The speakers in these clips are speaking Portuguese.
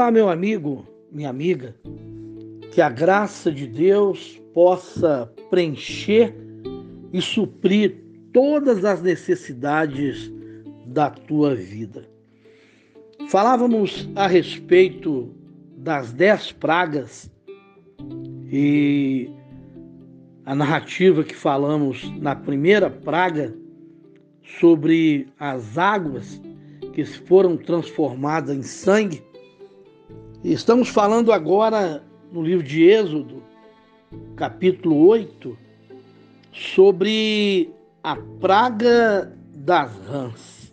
Olá, meu amigo, minha amiga. Que a graça de Deus possa preencher e suprir todas as necessidades da tua vida. Falávamos a respeito das dez pragas e a narrativa que falamos na primeira praga sobre as águas que foram transformadas em sangue. Estamos falando agora no livro de Êxodo, capítulo 8, sobre a praga das rãs.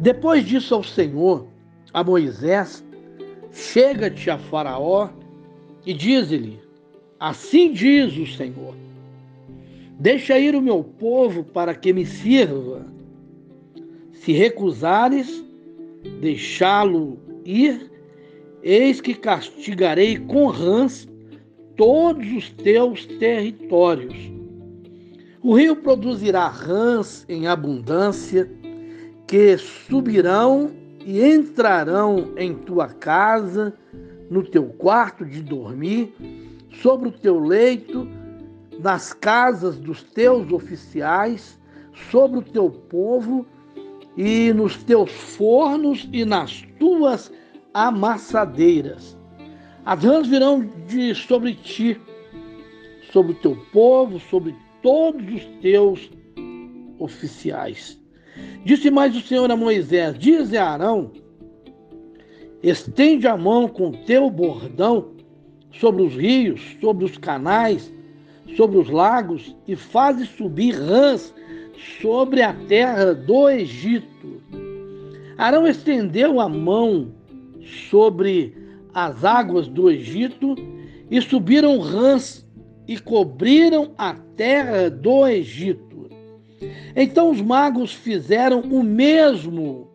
Depois disso ao Senhor, a Moisés, chega-te a Faraó e diz-lhe: Assim diz o Senhor: Deixa ir o meu povo para que me sirva. Se recusares deixá-lo ir, eis que castigarei com rãs todos os teus territórios. O rio produzirá rãs em abundância, que subirão e entrarão em tua casa, no teu quarto de dormir, sobre o teu leito, nas casas dos teus oficiais, sobre o teu povo, e nos teus fornos e nas tuas amassadeiras. As rãs virão de sobre ti, sobre o teu povo, sobre todos os teus oficiais. Disse mais o Senhor a Moisés: Diz a Arão: Estende a mão com teu bordão sobre os rios, sobre os canais, sobre os lagos e faze subir rãs sobre a terra do Egito. Arão estendeu a mão sobre as águas do Egito e subiram rãs e cobriram a terra do Egito. Então os magos fizeram o mesmo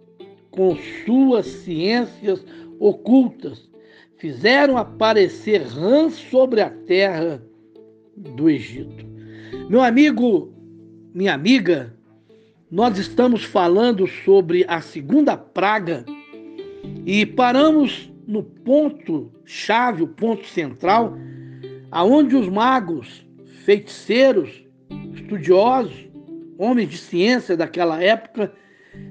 com suas ciências ocultas. Fizeram aparecer rãs sobre a terra do Egito. Meu amigo, minha amiga, nós estamos falando sobre a segunda praga e paramos no ponto chave, o ponto central, aonde os magos, feiticeiros, estudiosos, homens de ciência daquela época,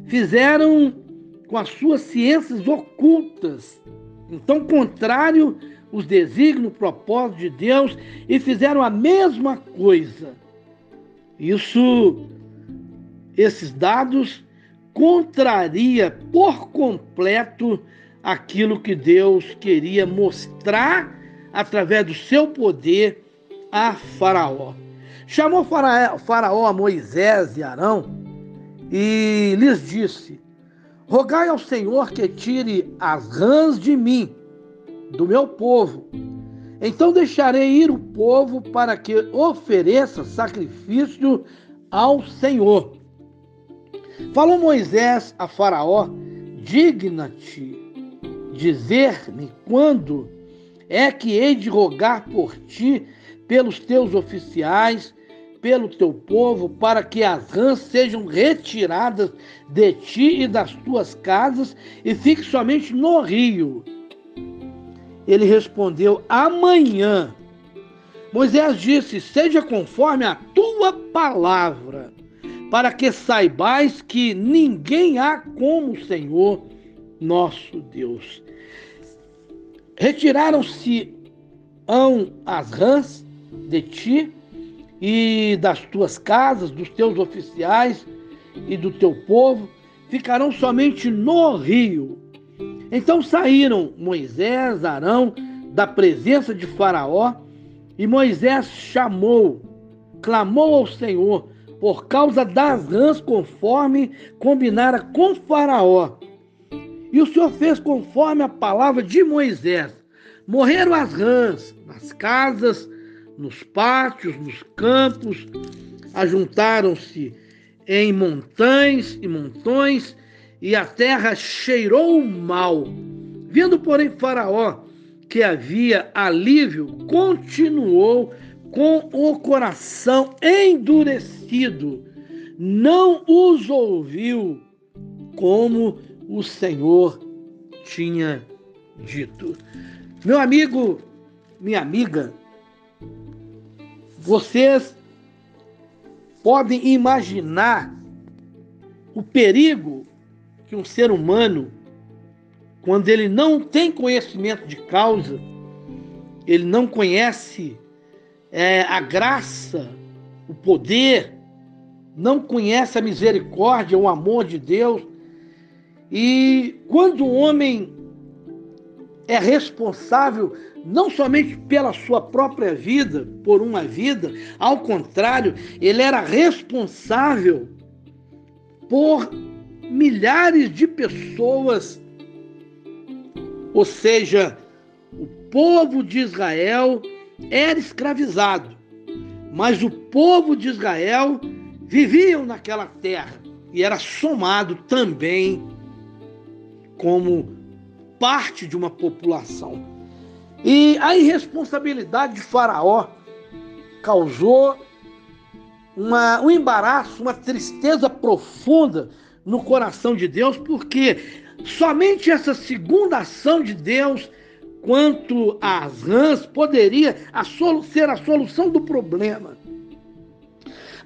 fizeram com as suas ciências ocultas, então contrário os desígnios, o propósito de Deus, e fizeram a mesma coisa. Isso, esses dados contraria por completo aquilo que Deus queria mostrar através do seu poder a Faraó. Chamou Faraó a Moisés e Arão e lhes disse: Rogai ao Senhor que tire as rãs de mim, do meu povo. Então deixarei ir o povo para que ofereça sacrifício ao Senhor. Falou Moisés a Faraó: Digna-te dizer-me quando é que hei de rogar por ti, pelos teus oficiais, pelo teu povo, para que as rãs sejam retiradas de ti e das tuas casas e fique somente no rio. Ele respondeu: Amanhã. Moisés disse: Seja conforme a tua palavra para que saibais que ninguém há como o Senhor nosso Deus. Retiraram-se as rãs de ti e das tuas casas, dos teus oficiais e do teu povo, ficarão somente no rio. Então saíram Moisés, Arão, da presença de Faraó, e Moisés chamou, clamou ao Senhor, por causa das rãs, conforme combinara com Faraó. E o Senhor fez conforme a palavra de Moisés. Morreram as rãs nas casas, nos pátios, nos campos, ajuntaram-se em montões e montões, e a terra cheirou mal. Vendo, porém, Faraó que havia alívio, continuou com o coração endurecido, não os ouviu como o Senhor tinha dito. Meu amigo, minha amiga, vocês podem imaginar o perigo que um ser humano, quando ele não tem conhecimento de causa, ele não conhece é, a graça, o poder, não conhece a misericórdia, o amor de Deus. E quando o homem é responsável não somente pela sua própria vida, por uma vida, ao contrário, ele era responsável por milhares de pessoas. Ou seja, o povo de Israel era escravizado, mas o povo de Israel viviam naquela terra e era somado também como parte de uma população. E a irresponsabilidade de Faraó causou uma, um embaraço, uma tristeza profunda no coração de Deus, porque somente essa segunda ação de Deus quanto às rãs poderia a ser a solução do problema.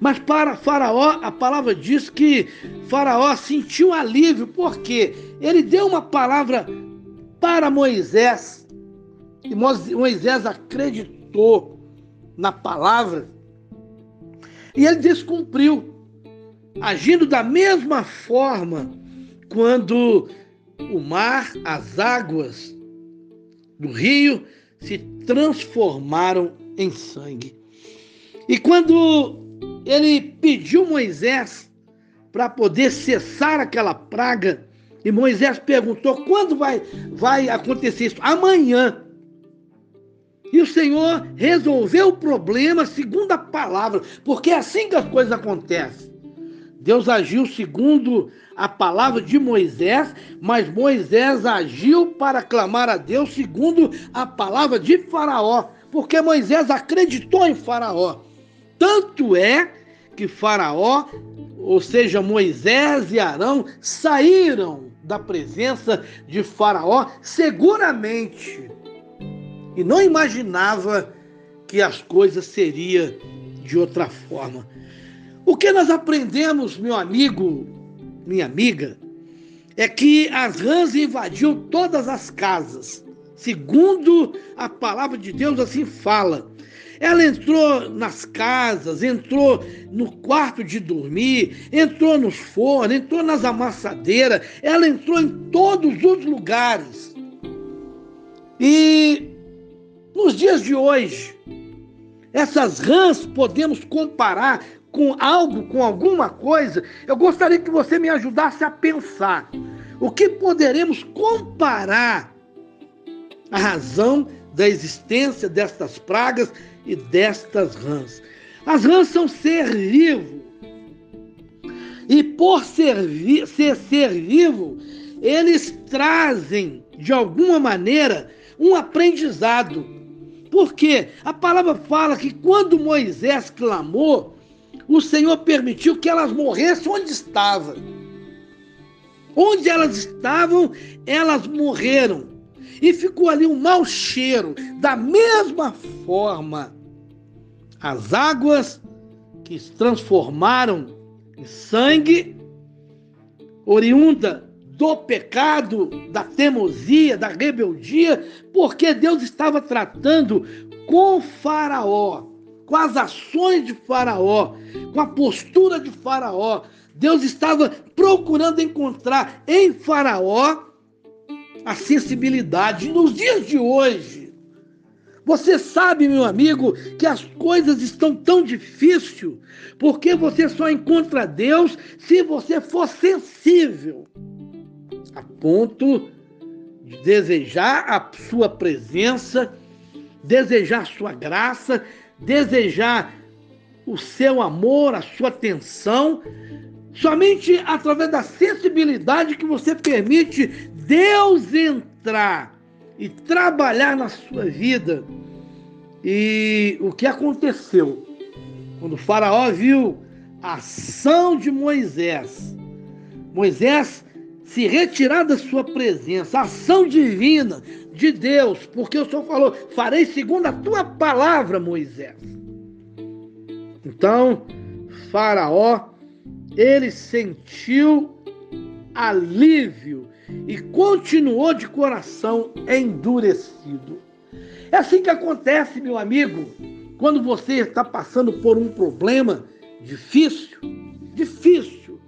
Mas para Faraó, a palavra diz que Faraó sentiu alívio, porque ele deu uma palavra para Moisés, e Moisés acreditou na palavra, e ele descumpriu, agindo da mesma forma quando o mar, as águas do rio se transformaram em sangue. E quando ele pediu Moisés para poder cessar aquela praga. E Moisés perguntou: quando vai, vai acontecer isso? Amanhã. E o Senhor resolveu o problema segundo a palavra, porque é assim que as coisas acontecem. Deus agiu segundo a palavra de Moisés, mas Moisés agiu para clamar a Deus segundo a palavra de Faraó, porque Moisés acreditou em Faraó. Tanto é que Faraó, ou seja, Moisés e Arão, saíram da presença de Faraó seguramente e não imaginava que as coisas seriam de outra forma. O que nós aprendemos, meu amigo, minha amiga, é que as rãs invadiu todas as casas. Segundo a palavra de Deus, assim fala. Ela entrou nas casas, entrou no quarto de dormir, entrou nos fornos, entrou nas amassadeiras, ela entrou em todos os lugares. E nos dias de hoje, essas rãs podemos comparar com algo, com alguma coisa. Eu gostaria que você me ajudasse a pensar. O que poderemos comparar a razão da existência destas pragas e destas rãs. As rãs são ser vivo. E por ser, ser ser vivo, eles trazem, de alguma maneira, um aprendizado. Porque a palavra fala que quando Moisés clamou, o Senhor permitiu que elas morressem onde estavam. Onde elas estavam, elas morreram. E ficou ali um mau cheiro. Da mesma forma, as águas que se transformaram em sangue, oriunda do pecado, da teimosia, da rebeldia, porque Deus estava tratando com Faraó, com as ações de Faraó, com a postura de Faraó. Deus estava procurando encontrar em Faraó a sensibilidade. Nos dias de hoje, você sabe, meu amigo, que as coisas estão tão difíceis porque você só encontra Deus se você for sensível a ponto de desejar a sua presença, desejar sua graça, desejar o seu amor, a sua atenção, somente através da sensibilidade que você permite Deus entrar e trabalhar na sua vida. E o que aconteceu? Quando o Faraó viu a ação de Moisés, Moisés se retirar da sua presença, ação divina de Deus, porque o Senhor falou: farei segundo a tua palavra, Moisés. Então, Faraó, ele sentiu alívio e continuou de coração endurecido. É assim que acontece, meu amigo, quando você está passando por um problema difícil, difícil,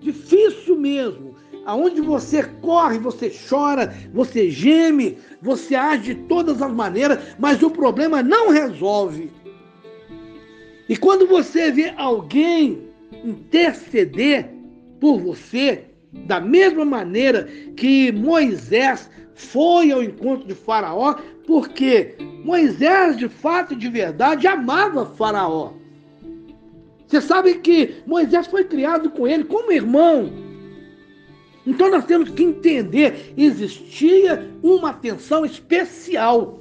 difícil mesmo, aonde você corre, você chora, você geme, você age de todas as maneiras, mas o problema não resolve. E quando você vê alguém interceder por você, da mesma maneira que Moisés foi ao encontro de Faraó, porque Moisés, de fato e de verdade, amava Faraó. Você sabe que Moisés foi criado com ele como irmão. Então nós temos que entender, existia uma atenção especial,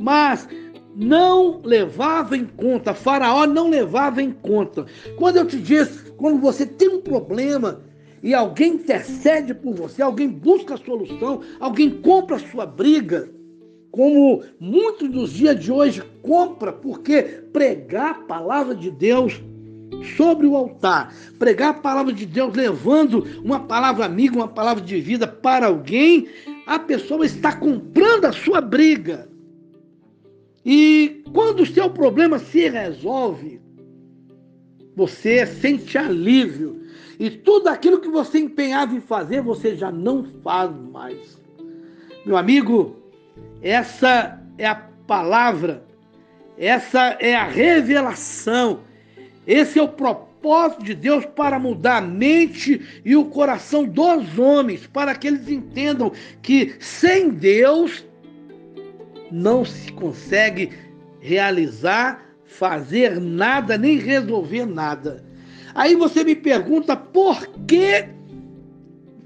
mas não levava em conta, Faraó não levava em conta. Quando eu te disse, quando você tem um problema e alguém intercede por você, alguém busca a solução, alguém compra a sua briga, como muitos dos dias de hoje compra, porque pregar a palavra de Deus sobre o altar, pregar a palavra de Deus, levando uma palavra amiga, uma palavra de vida para alguém, a pessoa está comprando a sua briga. E quando o seu problema se resolve, você sente alívio. E tudo aquilo que você empenhava em fazer, você já não faz mais. Meu amigo, essa é a palavra, essa é a revelação esse é o propósito de Deus para mudar a mente e o coração dos homens, para que eles entendam que sem Deus não se consegue realizar, fazer nada, nem resolver nada. Aí você me pergunta por que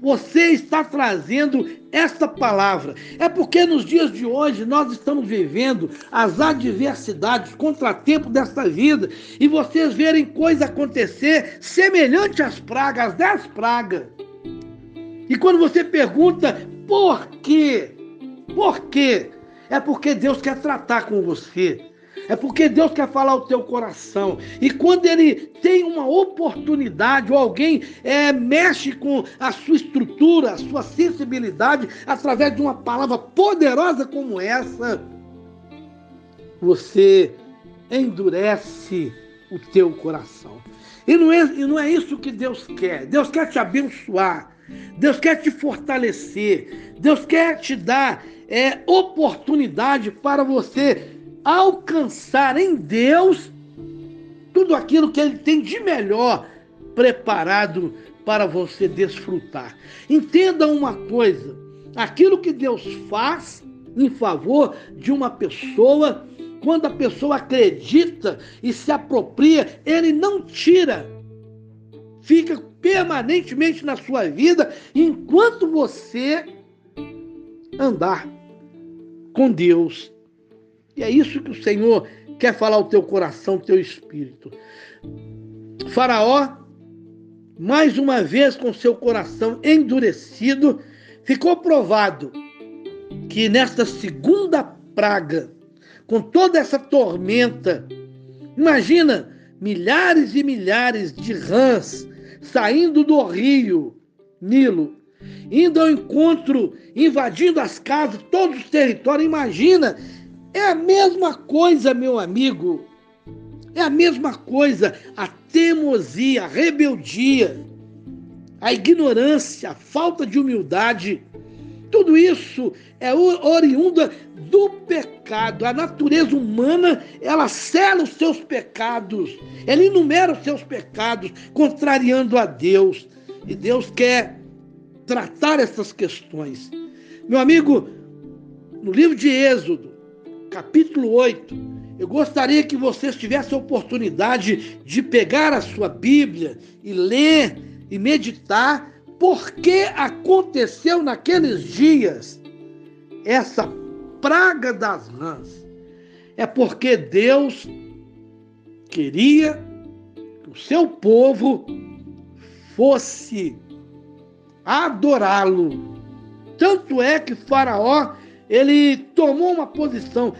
você está trazendo esta palavra. É porque nos dias de hoje nós estamos vivendo as adversidades, contratempos desta vida, e vocês verem coisa acontecer semelhante às pragas, às dez pragas. E quando você pergunta por quê? Por quê? É porque Deus quer tratar com você. É porque Deus quer falar o teu coração. E quando Ele tem uma oportunidade, ou alguém é, mexe com a sua estrutura, a sua sensibilidade, através de uma palavra poderosa como essa, você endurece o teu coração. E não, é, e não é isso que Deus quer. Deus quer te abençoar. Deus quer te fortalecer. Deus quer te dar é, oportunidade para você alcançar em Deus tudo aquilo que Ele tem de melhor preparado para você desfrutar. Entenda uma coisa: aquilo que Deus faz em favor de uma pessoa, quando a pessoa acredita e se apropria, Ele não tira, fica permanentemente na sua vida enquanto você andar com Deus e é isso que o Senhor quer falar ao teu coração, ao teu espírito. Faraó, mais uma vez com seu coração endurecido, ficou provado que nesta segunda praga, com toda essa tormenta, imagina milhares e milhares de rãs saindo do rio Nilo, indo ao encontro, invadindo as casas, todos os territórios. Imagina é a mesma coisa, meu amigo. É a mesma coisa. A teimosia, a rebeldia, a ignorância, a falta de humildade. Tudo isso é oriunda do pecado. A natureza humana, ela cela os seus pecados. Ela enumera os seus pecados, contrariando a Deus. E Deus quer tratar essas questões. Meu amigo, no livro de Êxodo, capítulo 8. Eu gostaria que vocês tivessem a oportunidade de pegar a sua Bíblia e ler e meditar por que aconteceu naqueles dias essa praga das rãs. É porque Deus queria que o seu povo fosse adorá-lo. Tanto é que Faraó, ele tomou uma posição,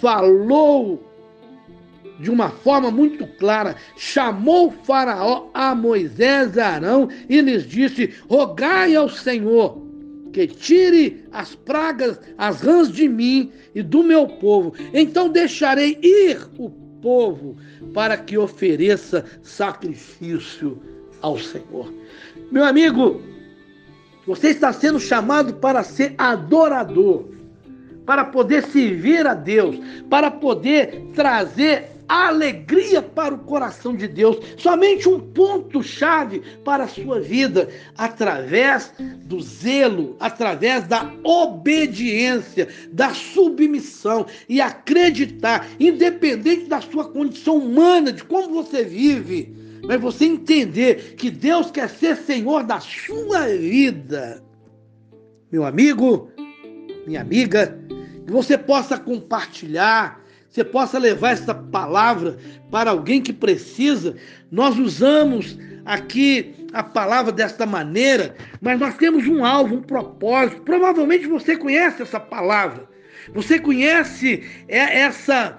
falou de uma forma muito clara, chamou Faraó a Moisés e Arão e lhes disse: Rogai ao Senhor que tire as pragas, as rãs de mim e do meu povo. Então deixarei ir o povo para que ofereça sacrifício ao Senhor. Meu amigo, você está sendo chamado para ser adorador, para poder servir a Deus, para poder trazer alegria para o coração de Deus. Somente um ponto-chave para a sua vida, através do zelo, através da obediência, da submissão e acreditar, independente da sua condição humana, de como você vive, mas você entender que Deus quer ser Senhor da sua vida. Meu amigo, minha amiga, que você possa compartilhar você possa levar essa palavra para alguém que precisa. Nós usamos aqui a palavra desta maneira, mas nós temos um alvo, um propósito. Provavelmente você conhece essa palavra. Você conhece essa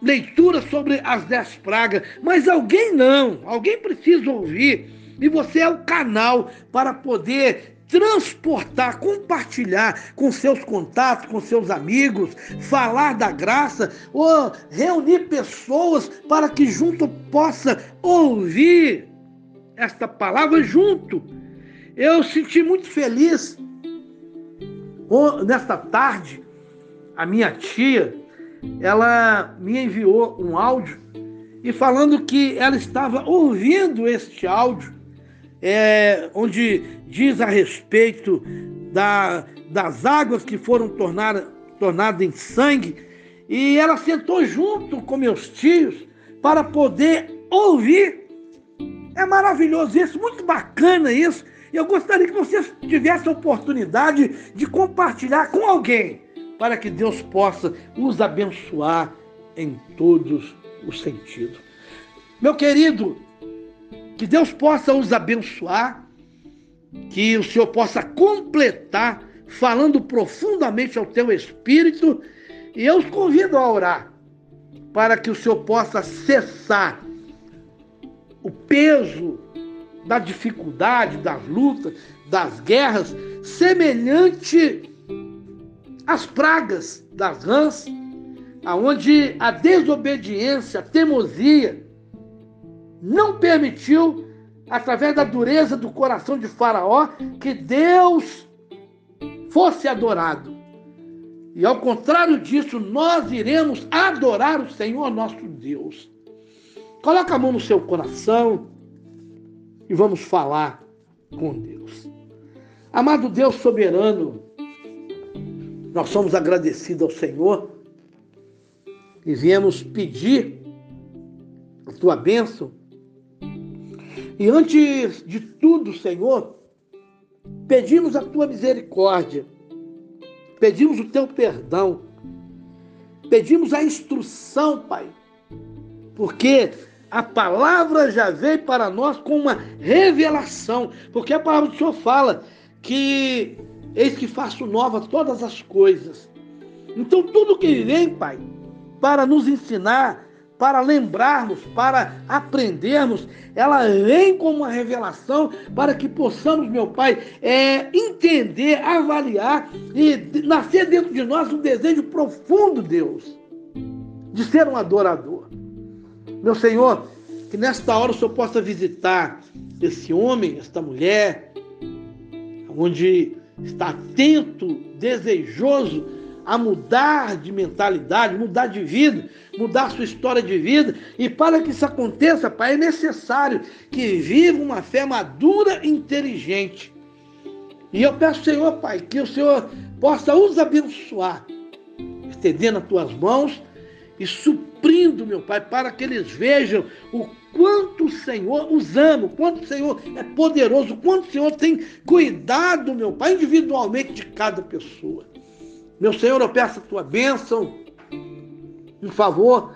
leitura sobre as dez pragas, mas alguém não, alguém precisa ouvir. E você é o canal para poder transportar, compartilhar com seus contatos, com seus amigos, falar da graça, ou reunir pessoas para que junto possa ouvir esta palavra junto. Eu senti muito feliz nesta tarde, a minha tia, ela me enviou um áudio e falando que ela estava ouvindo este áudio é, onde diz a respeito da, das águas que foram tornadas tornadas em sangue, e ela sentou junto com meus tios para poder ouvir. É maravilhoso isso, muito bacana isso. Eu gostaria que vocês tivessem a oportunidade de compartilhar com alguém, para que Deus possa os abençoar em todos os sentidos. Meu querido, que Deus possa os abençoar, que o Senhor possa completar, falando profundamente ao teu espírito. E eu os convido a orar, para que o Senhor possa cessar o peso da dificuldade, das lutas, das guerras, semelhante às pragas das rãs, aonde a desobediência, a teimosia, não permitiu, através da dureza do coração de Faraó, que Deus fosse adorado. E ao contrário disso, nós iremos adorar o Senhor nosso Deus. Coloca a mão no seu coração e vamos falar com Deus. Amado Deus soberano, nós somos agradecidos ao Senhor e viemos pedir a tua bênção. E antes de tudo, Senhor, pedimos a tua misericórdia, pedimos o teu perdão, pedimos a instrução, Pai, porque a palavra já veio para nós com uma revelação, porque a palavra do Senhor fala que eis que faço nova todas as coisas. Então, tudo que vem, Pai, para nos ensinar, para lembrarmos, para aprendermos, ela vem como uma revelação para que possamos, meu Pai, é, entender, avaliar e nascer dentro de nós um desejo profundo, Deus, de ser um adorador. Meu Senhor, que nesta hora o Senhor possa visitar esse homem, esta mulher, onde está atento, desejoso a mudar de mentalidade, mudar de vida, mudar sua história de vida. E para que isso aconteça, Pai, é necessário que viva uma fé madura e inteligente. E eu peço, Senhor, Pai, que o Senhor possa os abençoar, estendendo as tuas mãos e suprindo, meu Pai, para que eles vejam o quanto o Senhor os ama, o quanto o Senhor é poderoso, o quanto o Senhor tem cuidado, meu Pai, individualmente de cada pessoa. Meu Senhor, eu peço a tua bênção em favor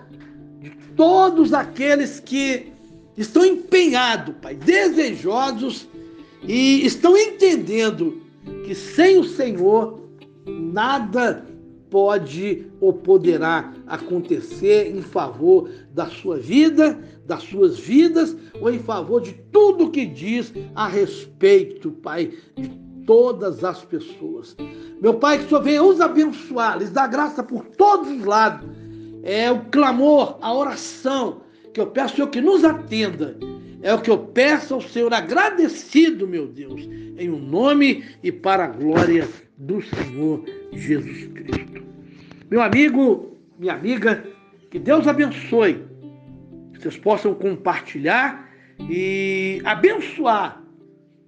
de todos aqueles que estão empenhados, Pai, desejosos e estão entendendo que sem o Senhor nada pode ou poderá acontecer em favor da sua vida, das suas vidas, ou em favor de tudo que diz a respeito, Pai, de todas as pessoas. Meu Pai, que o Senhor venha os abençoar, lhes dar graça por todos os lados. É o clamor, a oração que eu peço, Senhor, que nos atenda. É o que eu peço ao Senhor, agradecido, meu Deus, em o um nome e para a glória do Senhor Jesus Cristo. Meu amigo, minha amiga, que Deus abençoe. Que vocês possam compartilhar e abençoar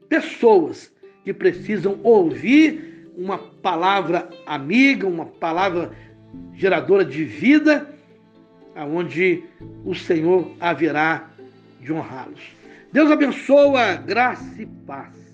pessoas que precisam ouvir uma palavra amiga, uma palavra geradora de vida, aonde o Senhor haverá de honrá-los. Deus abençoa, graça e paz.